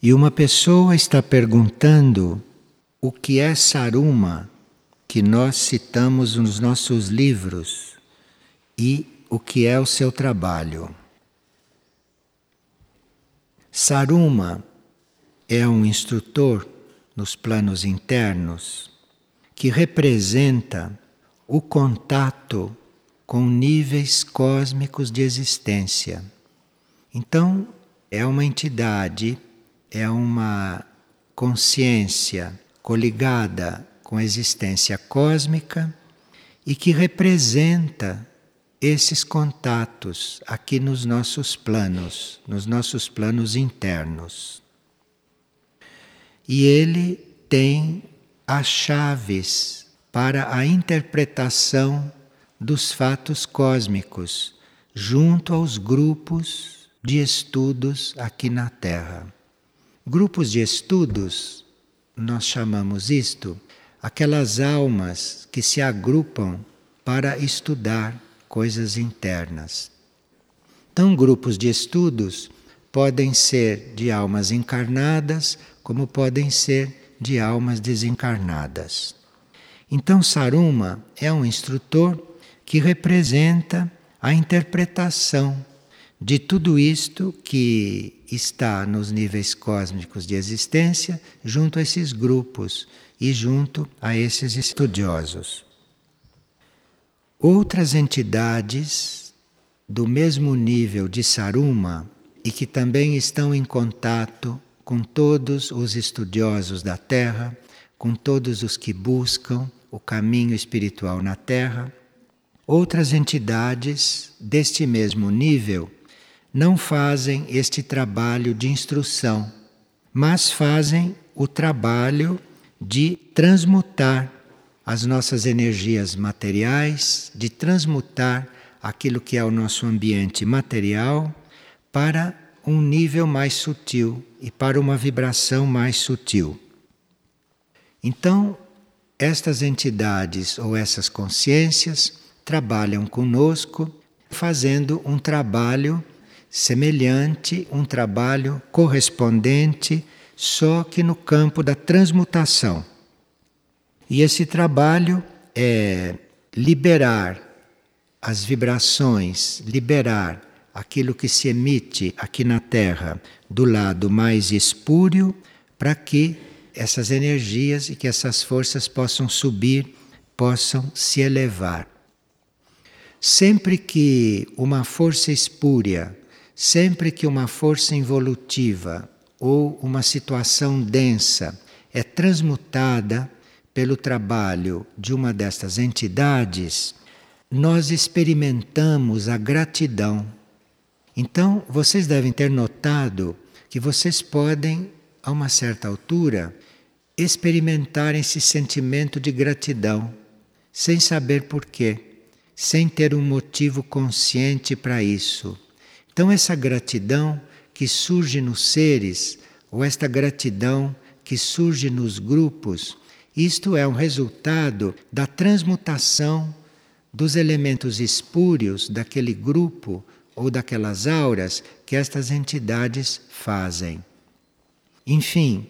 E uma pessoa está perguntando o que é Saruma, que nós citamos nos nossos livros, e o que é o seu trabalho. Saruma é um instrutor nos planos internos que representa o contato com níveis cósmicos de existência. Então, é uma entidade, é uma consciência coligada com a existência cósmica e que representa esses contatos aqui nos nossos planos, nos nossos planos internos. E ele tem as chaves para a interpretação dos fatos cósmicos junto aos grupos de estudos aqui na Terra. Grupos de estudos, nós chamamos isto aquelas almas que se agrupam para estudar coisas internas. Então, grupos de estudos podem ser de almas encarnadas, como podem ser de almas desencarnadas. Então, Saruma é um instrutor que representa a interpretação de tudo isto que está nos níveis cósmicos de existência, junto a esses grupos e junto a esses estudiosos. Outras entidades do mesmo nível de Saruma e que também estão em contato com todos os estudiosos da Terra, com todos os que buscam o caminho espiritual na Terra, outras entidades deste mesmo nível não fazem este trabalho de instrução, mas fazem o trabalho de transmutar as nossas energias materiais, de transmutar aquilo que é o nosso ambiente material para um nível mais sutil e para uma vibração mais sutil. Então, estas entidades ou essas consciências trabalham conosco fazendo um trabalho semelhante, um trabalho correspondente, só que no campo da transmutação. E esse trabalho é liberar as vibrações, liberar aquilo que se emite aqui na Terra do lado mais espúrio, para que essas energias e que essas forças possam subir, possam se elevar. Sempre que uma força espúria, sempre que uma força involutiva ou uma situação densa é transmutada pelo trabalho de uma destas entidades, nós experimentamos a gratidão. Então, vocês devem ter notado que vocês podem, a uma certa altura, experimentar esse sentimento de gratidão, sem saber porquê, sem ter um motivo consciente para isso. Então, essa gratidão que surge nos seres, ou esta gratidão que surge nos grupos, isto é um resultado da transmutação dos elementos espúrios daquele grupo ou daquelas auras que estas entidades fazem. Enfim,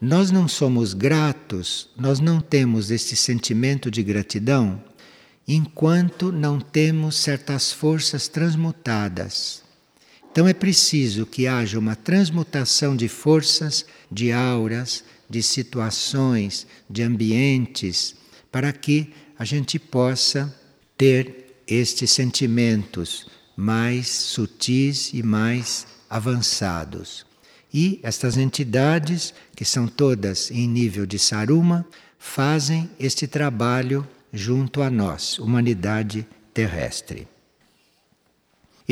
nós não somos gratos, nós não temos este sentimento de gratidão enquanto não temos certas forças transmutadas. Então é preciso que haja uma transmutação de forças, de auras, de situações, de ambientes, para que a gente possa ter estes sentimentos mais sutis e mais avançados. E estas entidades, que são todas em nível de Saruma, fazem este trabalho junto a nós, humanidade terrestre.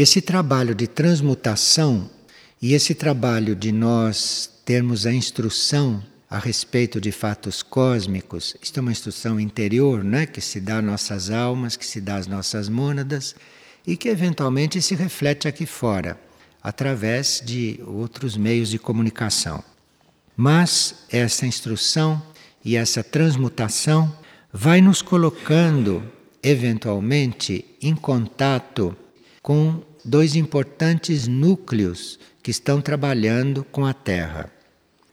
Esse trabalho de transmutação e esse trabalho de nós termos a instrução a respeito de fatos cósmicos, isto é uma instrução interior, né, que se dá às nossas almas, que se dá às nossas mônadas e que eventualmente se reflete aqui fora, através de outros meios de comunicação. Mas essa instrução e essa transmutação vai nos colocando, eventualmente, em contato com dois importantes núcleos que estão trabalhando com a Terra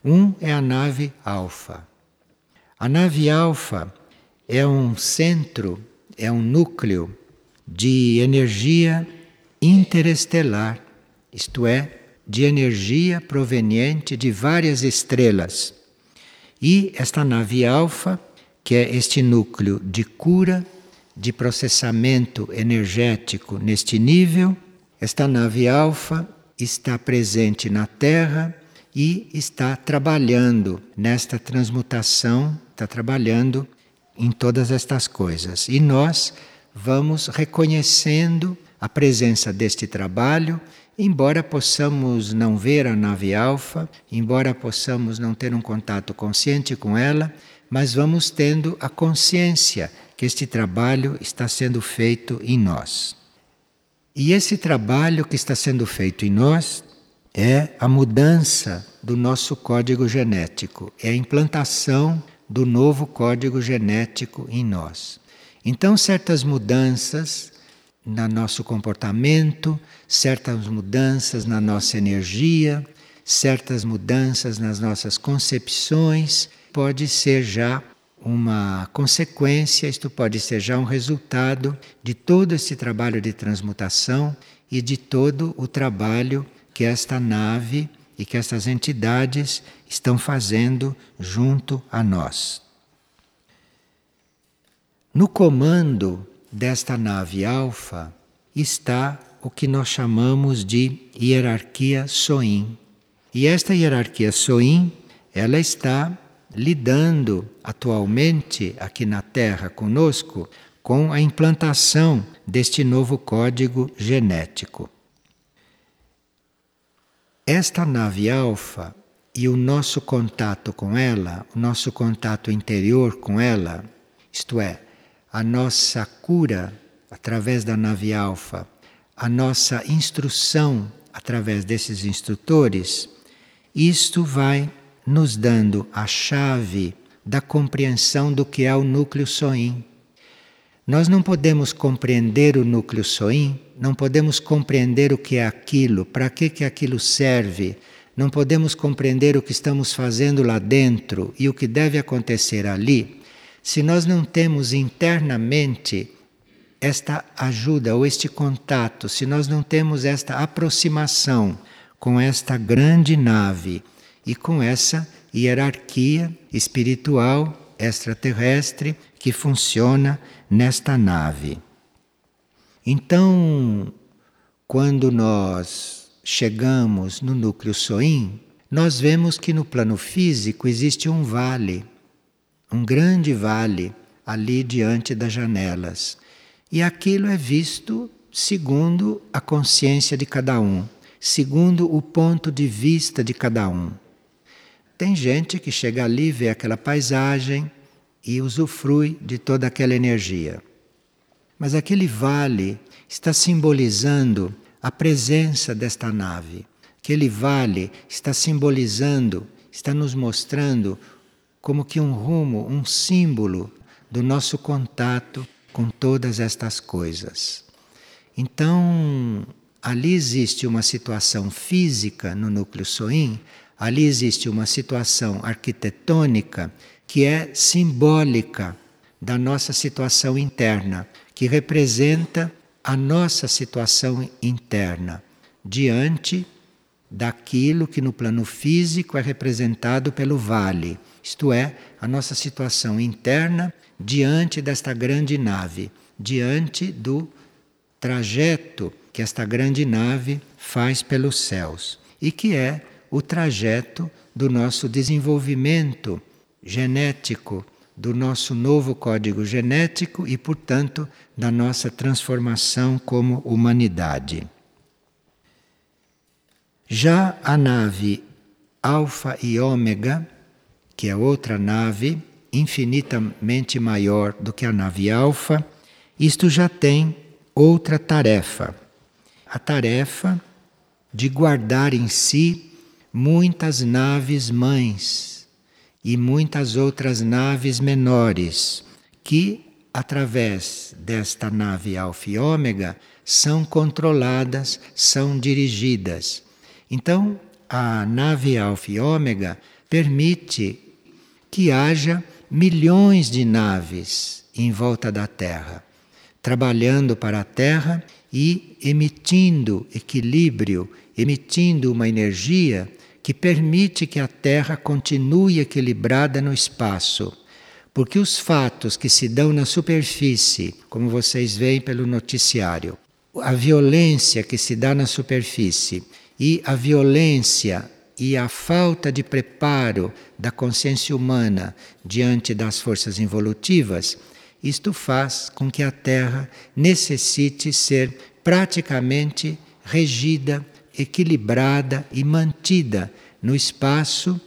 Um é a nave alfa. A nave alfa é um centro, é um núcleo de energia interestelar, isto é, de energia proveniente de várias estrelas. E esta nave alfa, que é este núcleo de cura, de processamento energético neste nível, esta nave alfa está presente na Terra e está trabalhando nesta transmutação, está trabalhando em todas estas coisas. E nós vamos reconhecendo a presença deste trabalho, embora possamos não ver a nave alfa, embora possamos não ter um contato consciente com ela, mas vamos tendo a consciência que este trabalho está sendo feito em nós. E esse trabalho que está sendo feito em nós é a mudança do nosso código genético, é a implantação do novo código genético em nós. Então, certas mudanças no nosso comportamento, certas mudanças na nossa energia, certas mudanças nas nossas concepções, pode ser já uma consequência, isto pode ser já um resultado de todo esse trabalho de transmutação e de todo o trabalho que esta nave e que essas entidades estão fazendo junto a nós. No comando desta nave alfa está o que nós chamamos de hierarquia Soin. E esta hierarquia Soin, ela está lidando atualmente aqui na Terra conosco com a implantação deste novo código genético. Esta nave alfa e o nosso contato com ela, o nosso contato interior com ela, isto é, a nossa cura através da nave alfa, a nossa instrução através desses instrutores, isto vai nos dando a chave da compreensão do que é o núcleo soim. Nós não podemos compreender o núcleo soim, não podemos compreender o que é aquilo, para que, que aquilo serve, não podemos compreender o que estamos fazendo lá dentro e o que deve acontecer ali, se nós não temos internamente esta ajuda ou este contato, se nós não temos esta aproximação com esta grande nave e com essa hierarquia espiritual extraterrestre que funciona nesta nave. Então, quando nós chegamos no núcleo Soim, nós vemos que no plano físico existe um vale, um grande vale ali diante das janelas. E aquilo é visto segundo a consciência de cada um, segundo o ponto de vista de cada um. Tem gente que chega ali, vê aquela paisagem e usufrui de toda aquela energia. Mas aquele vale está simbolizando a presença desta nave. Aquele vale está simbolizando, está nos mostrando como que um rumo, um símbolo do nosso contato com todas estas coisas. Então, ali existe uma situação física no núcleo Soim Ali existe uma situação arquitetônica que é simbólica da nossa situação interna, que representa a nossa situação interna diante daquilo que no plano físico é representado pelo vale, isto é, a nossa situação interna diante desta grande nave, diante do trajeto que esta grande nave faz pelos céus e que é o trajeto do nosso desenvolvimento genético, do nosso novo código genético e, portanto, da nossa transformação como humanidade. Já a nave Alfa e Ômega, que é outra nave infinitamente maior do que a nave Alfa, isto já tem outra tarefa. A tarefa de guardar em si muitas naves mães e muitas outras naves menores que, através desta nave Alfa e Ômega, são controladas, são dirigidas. Então, a nave Alfa e Ômega permite que haja milhões de naves em volta da Terra, trabalhando para a Terra e emitindo equilíbrio, emitindo uma energia que permite que a Terra continue equilibrada no espaço. Porque os fatos que se dão na superfície, como vocês veem pelo noticiário, a violência que se dá na superfície e a violência e a falta de preparo da consciência humana diante das forças involutivas, isto faz com que a Terra necessite ser praticamente regida, equilibrada e mantida no espaço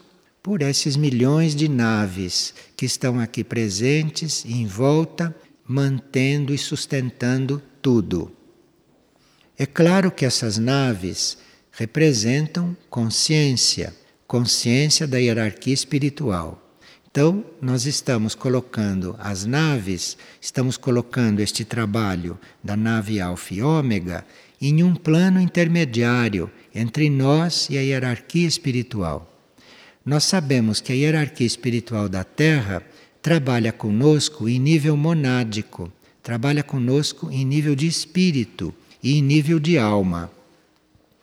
por esses milhões de naves que estão aqui presentes em volta, mantendo e sustentando tudo. É claro que essas naves representam consciência, consciência da hierarquia espiritual. Então, nós estamos colocando as naves, estamos colocando este trabalho da nave Alfa e Ômega em um plano intermediário entre nós e a hierarquia espiritual. Nós sabemos que a hierarquia espiritual da Terra trabalha conosco em nível monádico, trabalha conosco em nível de espírito e em nível de alma.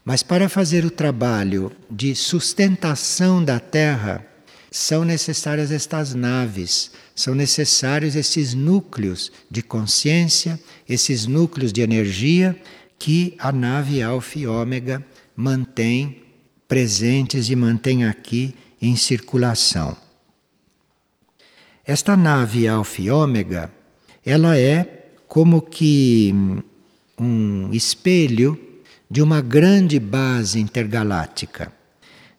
Mas para fazer o trabalho de sustentação da Terra, são necessárias estas naves, são necessários esses núcleos de consciência, esses núcleos de energia que a nave Alfa e Ômega mantém presentes e mantém aqui em circulação. Esta nave Alfa e Ômega, ela é como que um espelho de uma grande base intergaláctica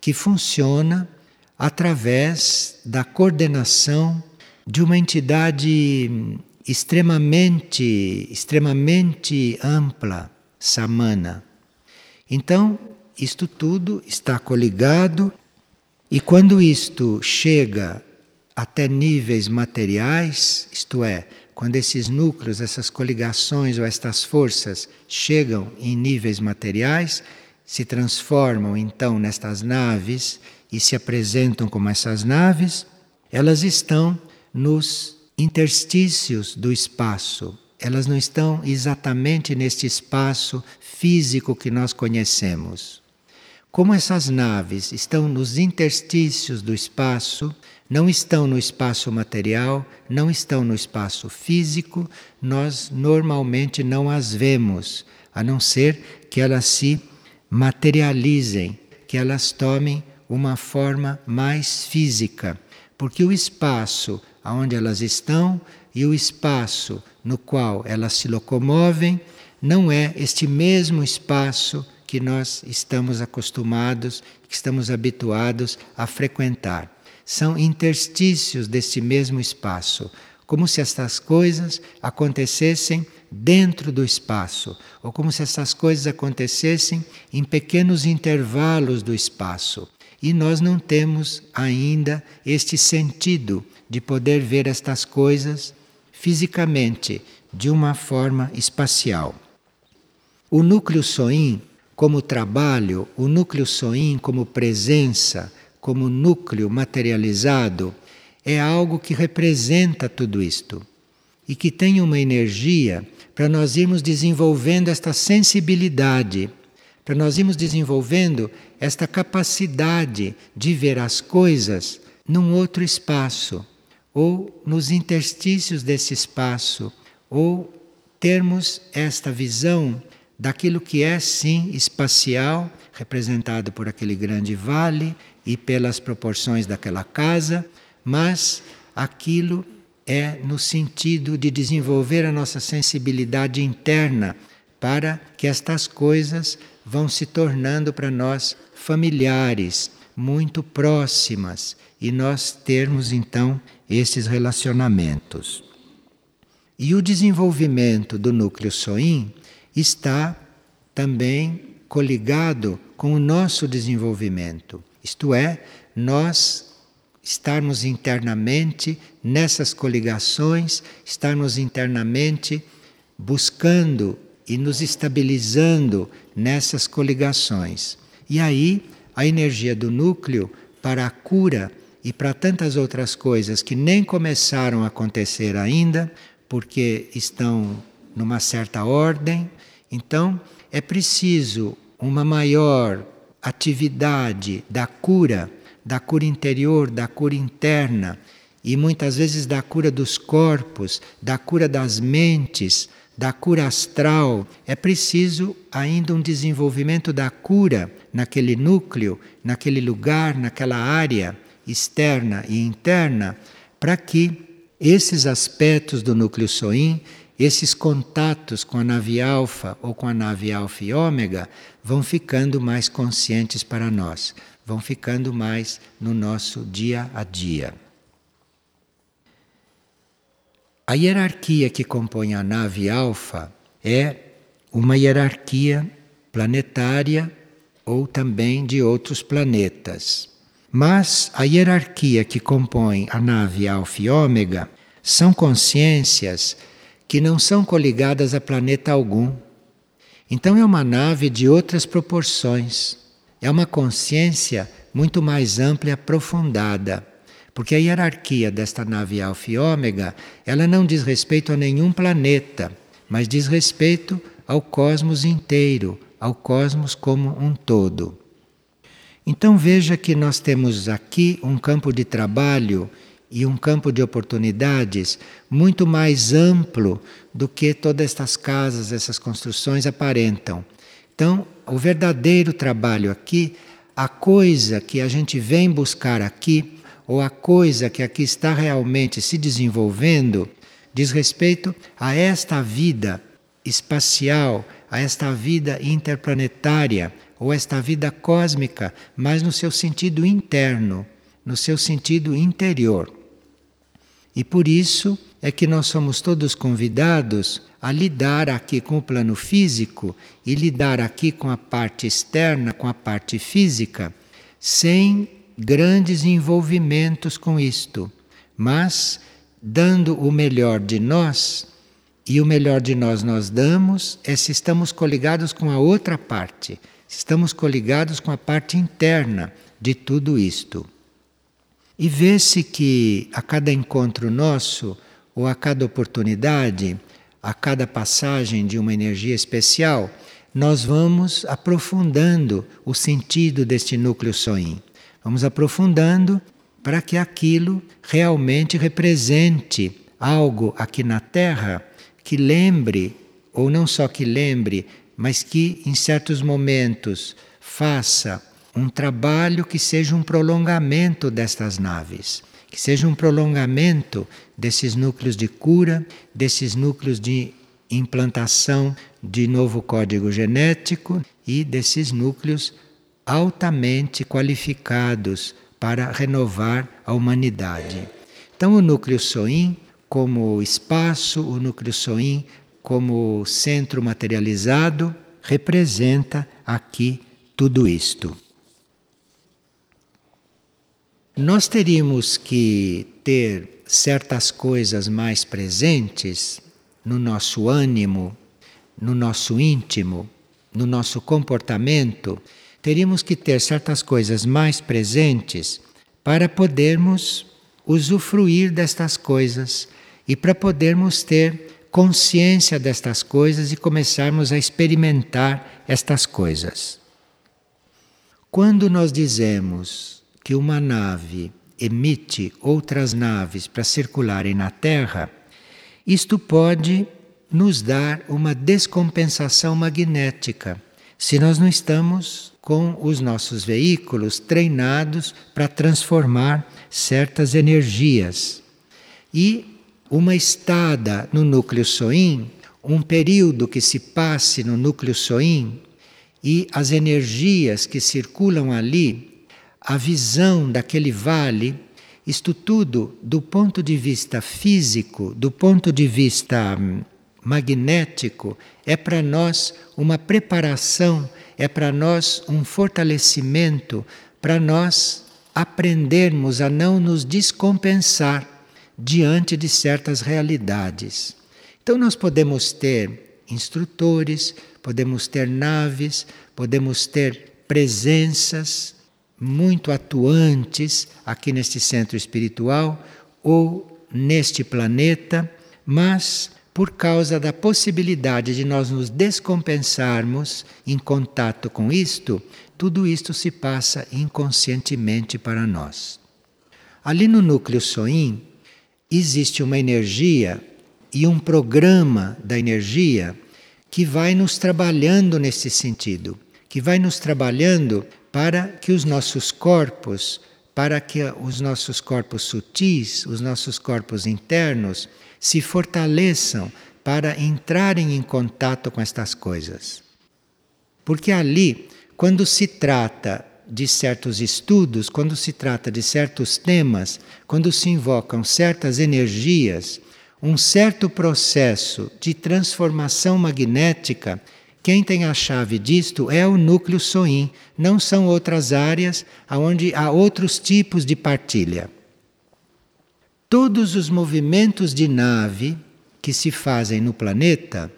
que funciona através da coordenação de uma entidade extremamente extremamente ampla, samana. Então, isto tudo está coligado e quando isto chega até níveis materiais, isto é, quando esses núcleos, essas coligações ou estas forças chegam em níveis materiais, se transformam então nestas naves e se apresentam como essas naves, elas estão nos interstícios do espaço. Elas não estão exatamente neste espaço físico que nós conhecemos. Como essas naves estão nos interstícios do espaço, não estão no espaço material, não estão no espaço físico, nós normalmente não as vemos, a não ser que elas se materializem, que elas tomem uma forma mais física, porque o espaço onde elas estão e o espaço no qual elas se locomovem não é este mesmo espaço que nós estamos acostumados, que estamos habituados a frequentar são interstícios desse mesmo espaço, como se estas coisas acontecessem dentro do espaço, ou como se essas coisas acontecessem em pequenos intervalos do espaço. E nós não temos ainda este sentido de poder ver estas coisas fisicamente, de uma forma espacial. O núcleo soim, como trabalho, o núcleo soim, como presença, como núcleo materializado, é algo que representa tudo isto e que tem uma energia para nós irmos desenvolvendo esta sensibilidade, para nós irmos desenvolvendo esta capacidade de ver as coisas num outro espaço, ou nos interstícios desse espaço, ou termos esta visão daquilo que é sim espacial, representado por aquele grande vale, e pelas proporções daquela casa, mas aquilo é no sentido de desenvolver a nossa sensibilidade interna para que estas coisas vão se tornando para nós familiares, muito próximas e nós termos então esses relacionamentos. E o desenvolvimento do núcleo soim está também coligado com o nosso desenvolvimento. Isto é, nós estarmos internamente nessas coligações, estarmos internamente buscando e nos estabilizando nessas coligações. E aí a energia do núcleo para a cura e para tantas outras coisas que nem começaram a acontecer ainda, porque estão numa certa ordem. Então, é preciso uma maior atividade da cura, da cura interior, da cura interna e muitas vezes da cura dos corpos, da cura das mentes, da cura astral. É preciso ainda um desenvolvimento da cura naquele núcleo, naquele lugar, naquela área externa e interna, para que esses aspectos do núcleo Soim esses contatos com a nave alfa ou com a nave alfa e ômega vão ficando mais conscientes para nós, vão ficando mais no nosso dia a dia. A hierarquia que compõe a nave alfa é uma hierarquia planetária ou também de outros planetas. Mas a hierarquia que compõe a nave alfa e ômega são consciências que não são coligadas a planeta algum. Então é uma nave de outras proporções. É uma consciência muito mais ampla e aprofundada. Porque a hierarquia desta nave Alfa e Ômega, ela não diz respeito a nenhum planeta, mas diz respeito ao cosmos inteiro, ao cosmos como um todo. Então veja que nós temos aqui um campo de trabalho e um campo de oportunidades muito mais amplo do que todas estas casas, essas construções aparentam. Então, o verdadeiro trabalho aqui, a coisa que a gente vem buscar aqui, ou a coisa que aqui está realmente se desenvolvendo, diz respeito a esta vida espacial, a esta vida interplanetária, ou esta vida cósmica, mas no seu sentido interno, no seu sentido interior. E por isso é que nós somos todos convidados a lidar aqui com o plano físico e lidar aqui com a parte externa, com a parte física, sem grandes envolvimentos com isto, mas dando o melhor de nós, e o melhor de nós nós damos é se estamos coligados com a outra parte, se estamos coligados com a parte interna de tudo isto. E vê-se que a cada encontro nosso, ou a cada oportunidade, a cada passagem de uma energia especial, nós vamos aprofundando o sentido deste núcleo soim. Vamos aprofundando para que aquilo realmente represente algo aqui na Terra que lembre, ou não só que lembre, mas que em certos momentos faça um trabalho que seja um prolongamento destas naves, que seja um prolongamento desses núcleos de cura, desses núcleos de implantação de novo código genético e desses núcleos altamente qualificados para renovar a humanidade. Então, o núcleo Soim, como espaço, o núcleo Soim, como centro materializado, representa aqui tudo isto. Nós teríamos que ter certas coisas mais presentes no nosso ânimo, no nosso íntimo, no nosso comportamento, teríamos que ter certas coisas mais presentes para podermos usufruir destas coisas e para podermos ter consciência destas coisas e começarmos a experimentar estas coisas. Quando nós dizemos que uma nave emite outras naves para circularem na Terra, isto pode nos dar uma descompensação magnética, se nós não estamos com os nossos veículos treinados para transformar certas energias. E uma estada no núcleo SOIM, um período que se passe no núcleo SOIM e as energias que circulam ali a visão daquele vale, isto tudo do ponto de vista físico, do ponto de vista hum, magnético, é para nós uma preparação, é para nós um fortalecimento, para nós aprendermos a não nos descompensar diante de certas realidades. Então, nós podemos ter instrutores, podemos ter naves, podemos ter presenças muito atuantes aqui neste centro espiritual ou neste planeta, mas por causa da possibilidade de nós nos descompensarmos em contato com isto, tudo isto se passa inconscientemente para nós. Ali no núcleo Soim existe uma energia e um programa da energia que vai nos trabalhando nesse sentido, que vai nos trabalhando para que os nossos corpos, para que os nossos corpos sutis, os nossos corpos internos, se fortaleçam para entrarem em contato com estas coisas. Porque ali, quando se trata de certos estudos, quando se trata de certos temas, quando se invocam certas energias, um certo processo de transformação magnética quem tem a chave disto é o núcleo SOIM, não são outras áreas onde há outros tipos de partilha. Todos os movimentos de nave que se fazem no planeta,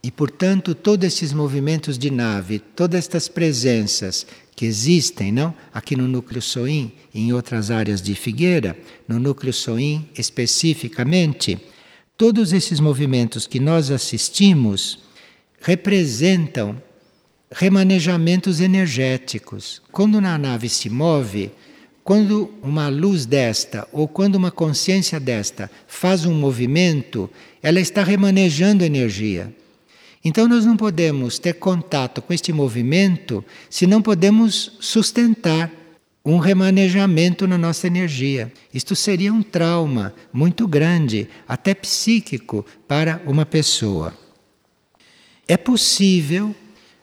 e portanto todos esses movimentos de nave, todas estas presenças que existem, não? Aqui no núcleo SOIM, em outras áreas de Figueira, no núcleo SOIM especificamente, todos esses movimentos que nós assistimos representam remanejamentos energéticos. Quando uma nave se move, quando uma luz desta ou quando uma consciência desta faz um movimento, ela está remanejando energia. Então nós não podemos ter contato com este movimento se não podemos sustentar um remanejamento na nossa energia. Isto seria um trauma muito grande, até psíquico, para uma pessoa é possível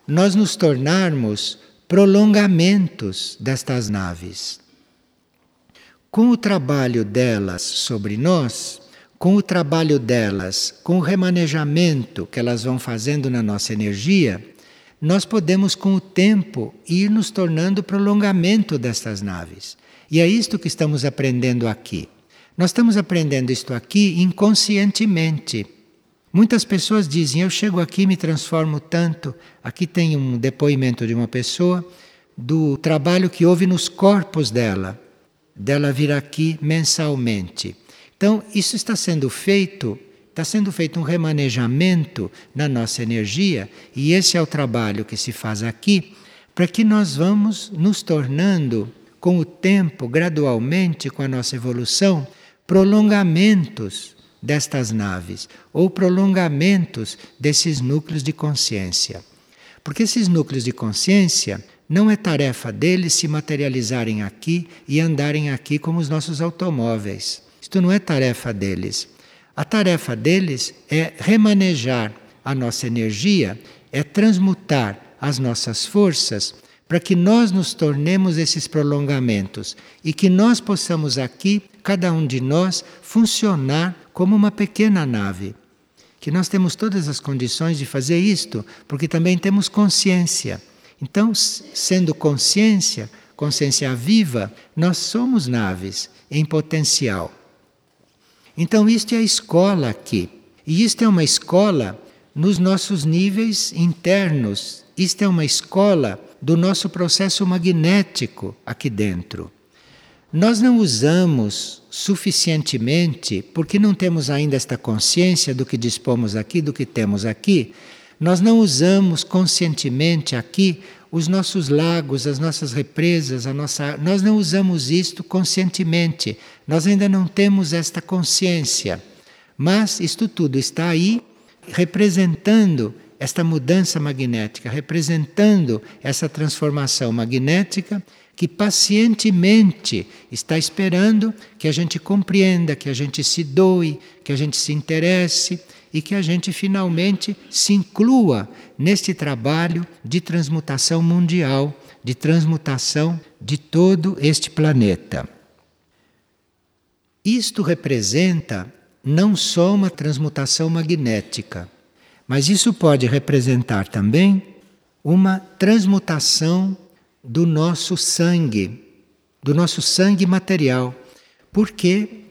nós nos tornarmos prolongamentos destas naves. Com o trabalho delas sobre nós, com o trabalho delas, com o remanejamento que elas vão fazendo na nossa energia, nós podemos com o tempo ir nos tornando prolongamento destas naves. E é isto que estamos aprendendo aqui. Nós estamos aprendendo isto aqui inconscientemente. Muitas pessoas dizem: Eu chego aqui me transformo tanto. Aqui tem um depoimento de uma pessoa do trabalho que houve nos corpos dela, dela vir aqui mensalmente. Então, isso está sendo feito, está sendo feito um remanejamento na nossa energia, e esse é o trabalho que se faz aqui, para que nós vamos nos tornando, com o tempo, gradualmente, com a nossa evolução, prolongamentos destas naves, ou prolongamentos desses núcleos de consciência. Porque esses núcleos de consciência não é tarefa deles se materializarem aqui e andarem aqui como os nossos automóveis. Isto não é tarefa deles. A tarefa deles é remanejar a nossa energia, é transmutar as nossas forças para que nós nos tornemos esses prolongamentos e que nós possamos aqui, cada um de nós, funcionar como uma pequena nave. Que nós temos todas as condições de fazer isto, porque também temos consciência. Então, sendo consciência, consciência viva, nós somos naves em potencial. Então, isto é a escola aqui. E isto é uma escola nos nossos níveis internos. Isto é uma escola do nosso processo magnético aqui dentro. Nós não usamos suficientemente, porque não temos ainda esta consciência do que dispomos aqui, do que temos aqui, nós não usamos conscientemente aqui os nossos lagos, as nossas represas, a nossa, nós não usamos isto conscientemente. Nós ainda não temos esta consciência. Mas isto tudo está aí representando esta mudança magnética, representando essa transformação magnética que pacientemente está esperando que a gente compreenda, que a gente se doe, que a gente se interesse e que a gente finalmente se inclua neste trabalho de transmutação mundial, de transmutação de todo este planeta. Isto representa não só uma transmutação magnética, mas isso pode representar também uma transmutação do nosso sangue, do nosso sangue material, porque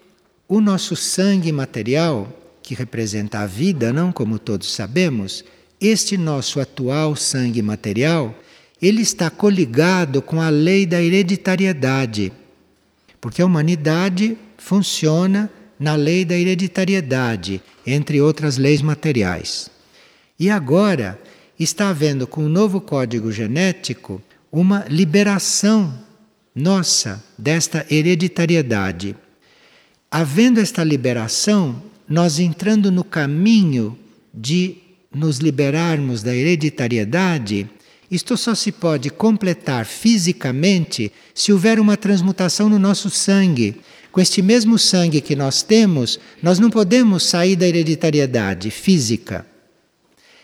o nosso sangue material, que representa a vida, não como todos sabemos, este nosso atual sangue material, ele está coligado com a lei da hereditariedade, porque a humanidade funciona na lei da hereditariedade, entre outras leis materiais. E agora está havendo com o novo código genético uma liberação nossa desta hereditariedade. Havendo esta liberação, nós entrando no caminho de nos liberarmos da hereditariedade, isto só se pode completar fisicamente se houver uma transmutação no nosso sangue. Com este mesmo sangue que nós temos, nós não podemos sair da hereditariedade física.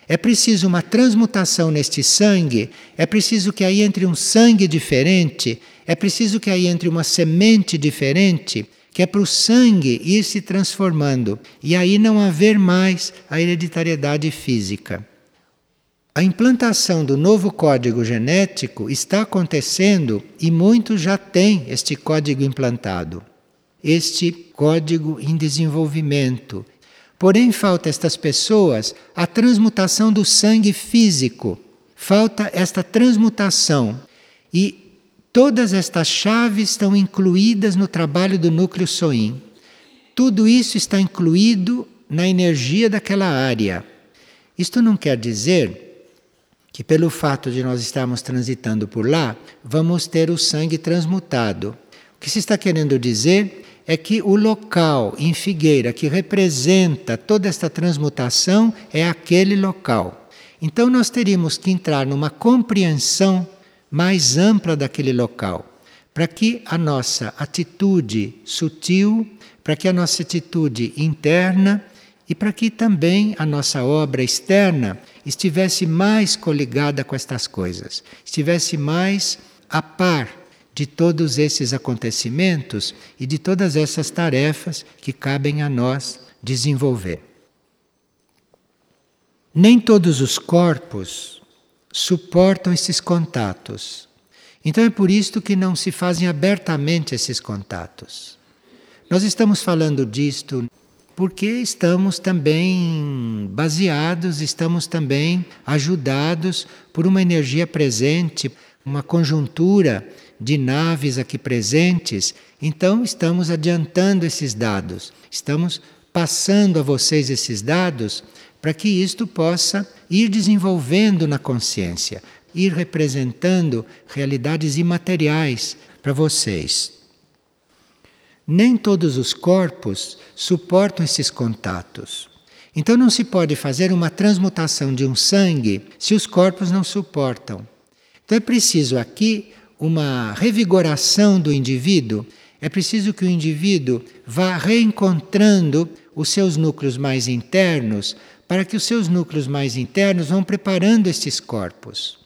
É preciso uma transmutação neste sangue, é preciso que aí entre um sangue diferente, é preciso que aí entre uma semente diferente, que é para o sangue ir se transformando e aí não haver mais a hereditariedade física. A implantação do novo código genético está acontecendo e muitos já têm este código implantado, este código em desenvolvimento, Porém, falta estas pessoas a transmutação do sangue físico. Falta esta transmutação. E todas estas chaves estão incluídas no trabalho do núcleo Soim. Tudo isso está incluído na energia daquela área. Isto não quer dizer que, pelo fato de nós estarmos transitando por lá, vamos ter o sangue transmutado. O que se está querendo dizer é que o local em Figueira que representa toda esta transmutação é aquele local. Então nós teríamos que entrar numa compreensão mais ampla daquele local, para que a nossa atitude sutil, para que a nossa atitude interna e para que também a nossa obra externa estivesse mais coligada com estas coisas, estivesse mais a par de todos esses acontecimentos e de todas essas tarefas que cabem a nós desenvolver. Nem todos os corpos suportam esses contatos. Então é por isto que não se fazem abertamente esses contatos. Nós estamos falando disto porque estamos também baseados, estamos também ajudados por uma energia presente, uma conjuntura de naves aqui presentes, então estamos adiantando esses dados, estamos passando a vocês esses dados para que isto possa ir desenvolvendo na consciência, ir representando realidades imateriais para vocês. Nem todos os corpos suportam esses contatos. Então não se pode fazer uma transmutação de um sangue se os corpos não suportam. Então é preciso aqui uma revigoração do indivíduo, é preciso que o indivíduo vá reencontrando os seus núcleos mais internos, para que os seus núcleos mais internos vão preparando estes corpos.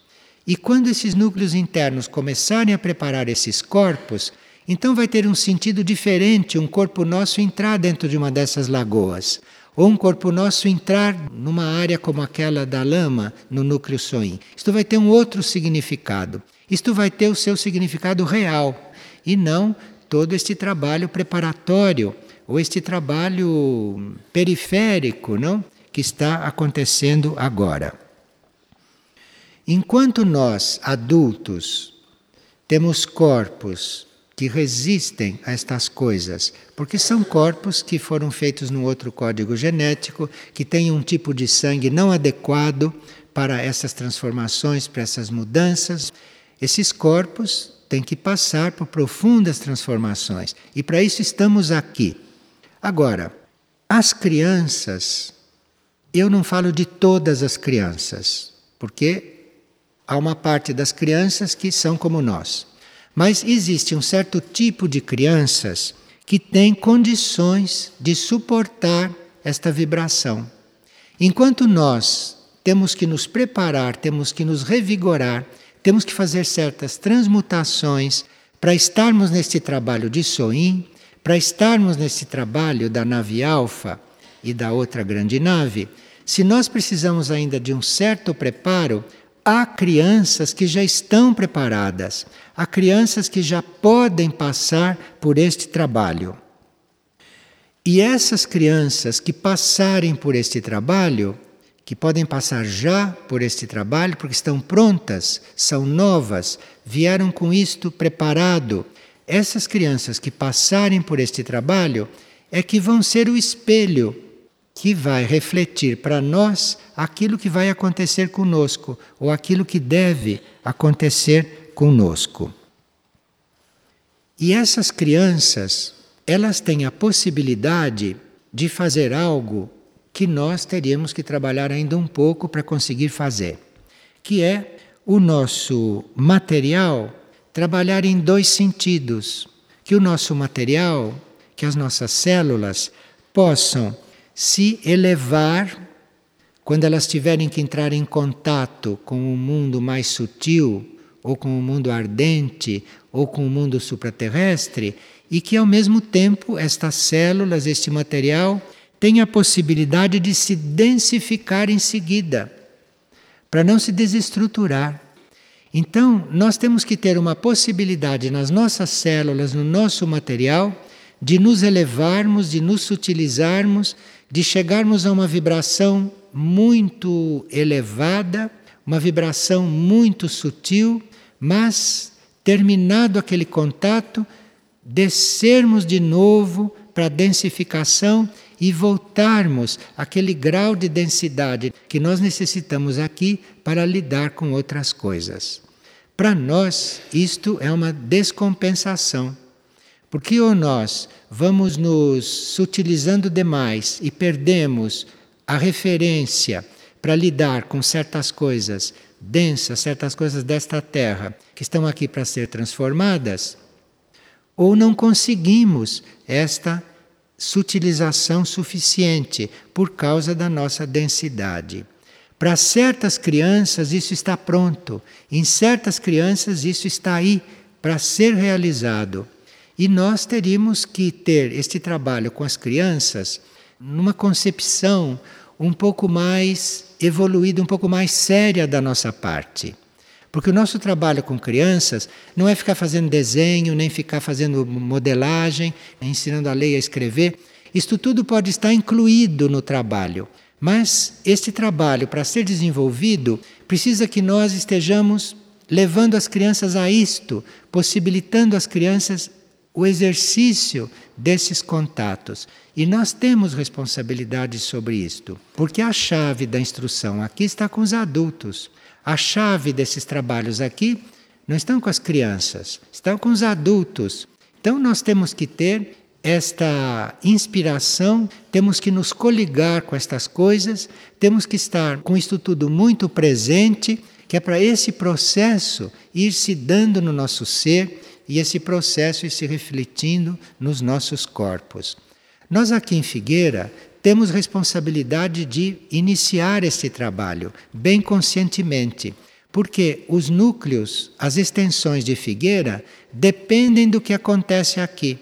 E quando esses núcleos internos começarem a preparar esses corpos, então vai ter um sentido diferente um corpo nosso entrar dentro de uma dessas lagoas, ou um corpo nosso entrar numa área como aquela da lama no núcleo soim. Isto vai ter um outro significado. Isto vai ter o seu significado real e não todo este trabalho preparatório ou este trabalho periférico, não? Que está acontecendo agora. Enquanto nós, adultos, temos corpos que resistem a estas coisas, porque são corpos que foram feitos num outro código genético, que têm um tipo de sangue não adequado para essas transformações, para essas mudanças. Esses corpos têm que passar por profundas transformações e para isso estamos aqui. Agora, as crianças, eu não falo de todas as crianças, porque há uma parte das crianças que são como nós. Mas existe um certo tipo de crianças que têm condições de suportar esta vibração. Enquanto nós temos que nos preparar, temos que nos revigorar temos que fazer certas transmutações para estarmos nesse trabalho de Soim, para estarmos nesse trabalho da nave Alfa e da outra grande nave. Se nós precisamos ainda de um certo preparo, há crianças que já estão preparadas, há crianças que já podem passar por este trabalho. E essas crianças que passarem por este trabalho, que podem passar já por este trabalho, porque estão prontas, são novas, vieram com isto preparado. Essas crianças que passarem por este trabalho é que vão ser o espelho que vai refletir para nós aquilo que vai acontecer conosco, ou aquilo que deve acontecer conosco. E essas crianças, elas têm a possibilidade de fazer algo que nós teríamos que trabalhar ainda um pouco para conseguir fazer, que é o nosso material trabalhar em dois sentidos, que o nosso material, que as nossas células possam se elevar quando elas tiverem que entrar em contato com o um mundo mais sutil, ou com o um mundo ardente, ou com o um mundo supraterrestre, e que ao mesmo tempo estas células, este material, tem a possibilidade de se densificar em seguida, para não se desestruturar. Então, nós temos que ter uma possibilidade nas nossas células, no nosso material, de nos elevarmos, de nos sutilizarmos, de chegarmos a uma vibração muito elevada, uma vibração muito sutil, mas terminado aquele contato, descermos de novo para a densificação e voltarmos àquele grau de densidade que nós necessitamos aqui para lidar com outras coisas. Para nós, isto é uma descompensação. Porque ou nós vamos nos sutilizando demais e perdemos a referência para lidar com certas coisas densas, certas coisas desta terra que estão aqui para ser transformadas, ou não conseguimos esta sutilização suficiente por causa da nossa densidade. Para certas crianças isso está pronto, em certas crianças isso está aí para ser realizado. E nós teríamos que ter este trabalho com as crianças numa concepção um pouco mais evoluída, um pouco mais séria da nossa parte. Porque o nosso trabalho com crianças não é ficar fazendo desenho, nem ficar fazendo modelagem, ensinando a ler e a escrever. Isto tudo pode estar incluído no trabalho. Mas este trabalho, para ser desenvolvido, precisa que nós estejamos levando as crianças a isto, possibilitando as crianças o exercício desses contatos. E nós temos responsabilidade sobre isto, porque a chave da instrução aqui está com os adultos. A chave desses trabalhos aqui não estão com as crianças, estão com os adultos. Então nós temos que ter esta inspiração, temos que nos coligar com estas coisas, temos que estar com isto tudo muito presente, que é para esse processo ir se dando no nosso ser e esse processo ir se refletindo nos nossos corpos. Nós aqui em Figueira temos responsabilidade de iniciar esse trabalho, bem conscientemente, porque os núcleos, as extensões de Figueira, dependem do que acontece aqui.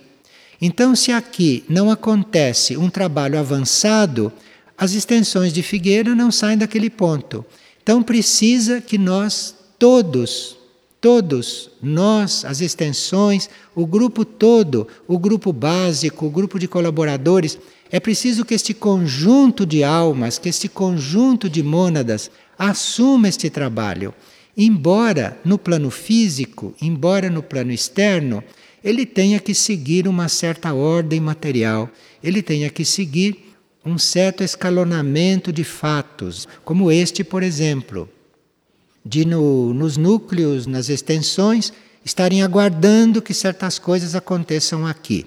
Então, se aqui não acontece um trabalho avançado, as extensões de Figueira não saem daquele ponto. Então, precisa que nós todos, todos, nós, as extensões, o grupo todo, o grupo básico, o grupo de colaboradores, é preciso que este conjunto de almas, que este conjunto de mônadas assuma este trabalho. Embora no plano físico, embora no plano externo, ele tenha que seguir uma certa ordem material, ele tenha que seguir um certo escalonamento de fatos, como este, por exemplo, de no, nos núcleos, nas extensões, estarem aguardando que certas coisas aconteçam aqui.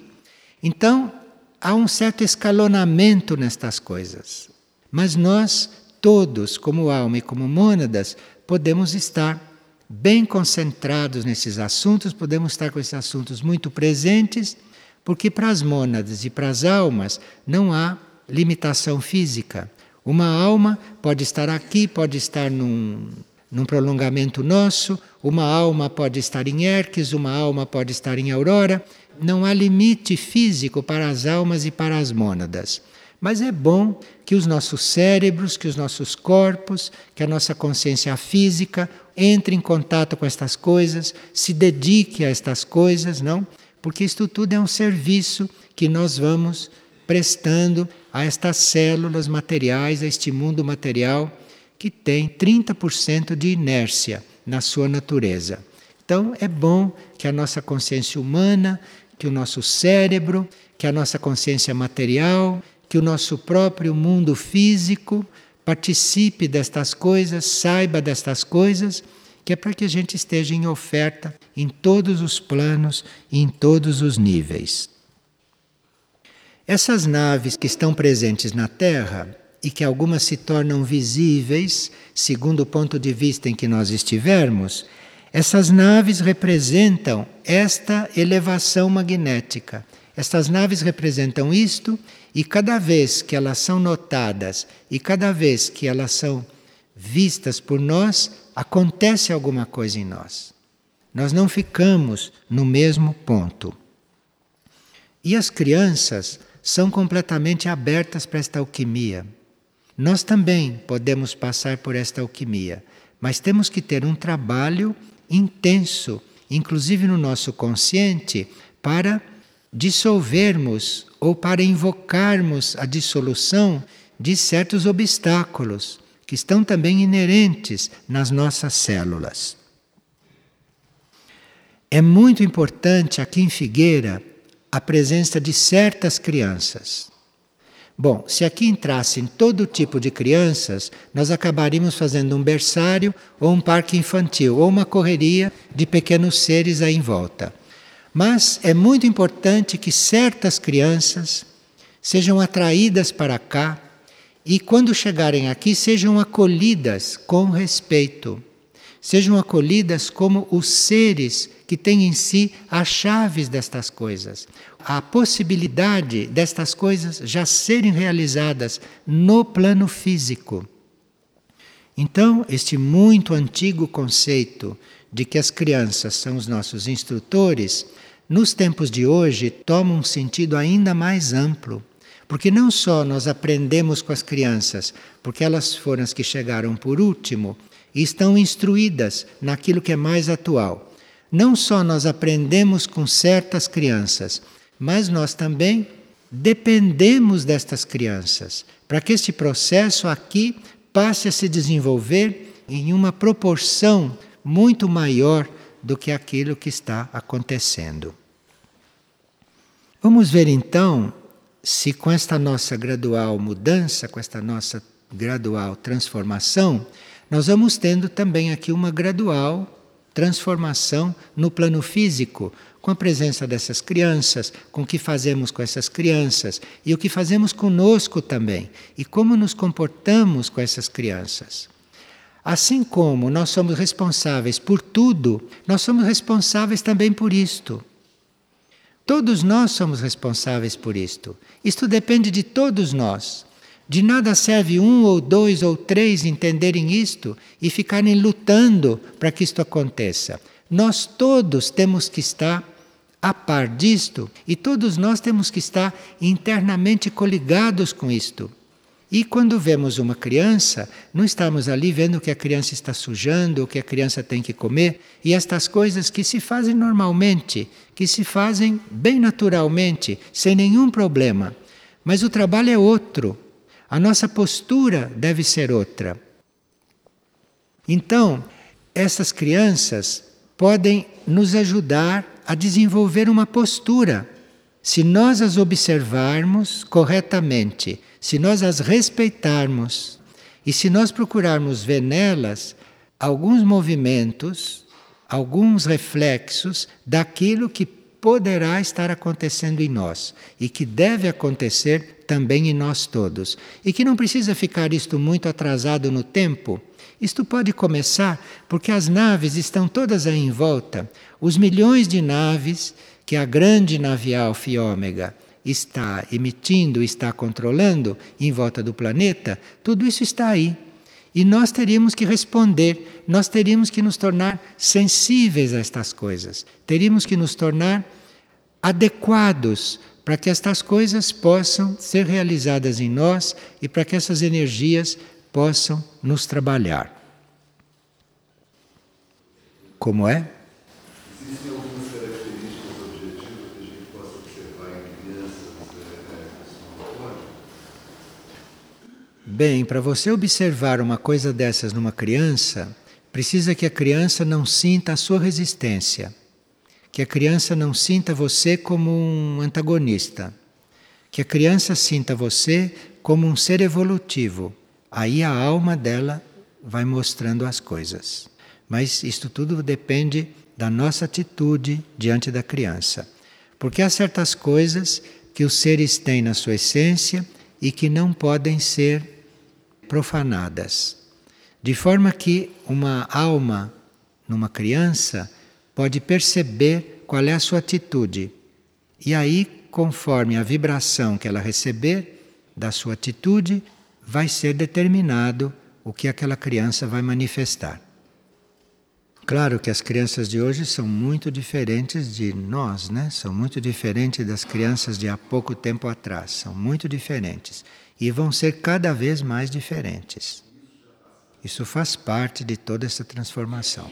Então, há um certo escalonamento nestas coisas. Mas nós, todos, como alma e como mônadas, podemos estar bem concentrados nesses assuntos, podemos estar com esses assuntos muito presentes, porque para as mônadas e para as almas não há limitação física. Uma alma pode estar aqui, pode estar num, num prolongamento nosso, uma alma pode estar em Erques, uma alma pode estar em Aurora não há limite físico para as almas e para as mônadas. Mas é bom que os nossos cérebros, que os nossos corpos, que a nossa consciência física entre em contato com estas coisas, se dedique a estas coisas, não? Porque isto tudo é um serviço que nós vamos prestando a estas células materiais, a este mundo material que tem 30% de inércia na sua natureza. Então é bom que a nossa consciência humana, que o nosso cérebro, que a nossa consciência material, que o nosso próprio mundo físico participe destas coisas, saiba destas coisas, que é para que a gente esteja em oferta em todos os planos e em todos os níveis. Essas naves que estão presentes na Terra e que algumas se tornam visíveis, segundo o ponto de vista em que nós estivermos, essas naves representam esta elevação magnética. Estas naves representam isto, e cada vez que elas são notadas e cada vez que elas são vistas por nós, acontece alguma coisa em nós. Nós não ficamos no mesmo ponto. E as crianças são completamente abertas para esta alquimia. Nós também podemos passar por esta alquimia, mas temos que ter um trabalho intenso, inclusive no nosso consciente, para dissolvermos ou para invocarmos a dissolução de certos obstáculos que estão também inerentes nas nossas células. É muito importante aqui em Figueira a presença de certas crianças. Bom, se aqui entrassem todo tipo de crianças, nós acabaríamos fazendo um berçário ou um parque infantil ou uma correria de pequenos seres aí em volta. Mas é muito importante que certas crianças sejam atraídas para cá e, quando chegarem aqui, sejam acolhidas com respeito sejam acolhidas como os seres que têm em si as chaves destas coisas, a possibilidade destas coisas já serem realizadas no plano físico. Então, este muito antigo conceito de que as crianças são os nossos instrutores, nos tempos de hoje toma um sentido ainda mais amplo. Porque não só nós aprendemos com as crianças, porque elas foram as que chegaram por último, e estão instruídas naquilo que é mais atual. Não só nós aprendemos com certas crianças, mas nós também dependemos destas crianças para que este processo aqui passe a se desenvolver em uma proporção muito maior do que aquilo que está acontecendo. Vamos ver então se com esta nossa gradual mudança, com esta nossa gradual transformação, nós vamos tendo também aqui uma gradual transformação no plano físico, com a presença dessas crianças, com o que fazemos com essas crianças e o que fazemos conosco também, e como nos comportamos com essas crianças. Assim como nós somos responsáveis por tudo, nós somos responsáveis também por isto. Todos nós somos responsáveis por isto. Isto depende de todos nós. De nada serve um ou dois ou três entenderem isto e ficarem lutando para que isto aconteça. Nós todos temos que estar a par disto e todos nós temos que estar internamente coligados com isto. E quando vemos uma criança, não estamos ali vendo que a criança está sujando, o que a criança tem que comer, e estas coisas que se fazem normalmente, que se fazem bem naturalmente, sem nenhum problema. Mas o trabalho é outro. A nossa postura deve ser outra. Então, essas crianças podem nos ajudar a desenvolver uma postura. Se nós as observarmos corretamente, se nós as respeitarmos e se nós procurarmos ver nelas alguns movimentos, alguns reflexos daquilo que poderá estar acontecendo em nós e que deve acontecer também em nós todos. E que não precisa ficar isto muito atrasado no tempo. Isto pode começar porque as naves estão todas aí em volta. Os milhões de naves que a grande nave Alfa e Ômega está emitindo, está controlando em volta do planeta, tudo isso está aí. E nós teríamos que responder, nós teríamos que nos tornar sensíveis a estas coisas, teríamos que nos tornar adequados para que estas coisas possam ser realizadas em nós e para que essas energias possam nos trabalhar. Como é? Bem, para você observar uma coisa dessas numa criança, precisa que a criança não sinta a sua resistência, que a criança não sinta você como um antagonista, que a criança sinta você como um ser evolutivo. Aí a alma dela vai mostrando as coisas. Mas isto tudo depende da nossa atitude diante da criança. Porque há certas coisas que os seres têm na sua essência e que não podem ser profanadas. De forma que uma alma numa criança pode perceber qual é a sua atitude. E aí, conforme a vibração que ela receber da sua atitude, vai ser determinado o que aquela criança vai manifestar. Claro que as crianças de hoje são muito diferentes de nós, né? São muito diferentes das crianças de há pouco tempo atrás, são muito diferentes e vão ser cada vez mais diferentes. Isso faz parte de toda essa transformação.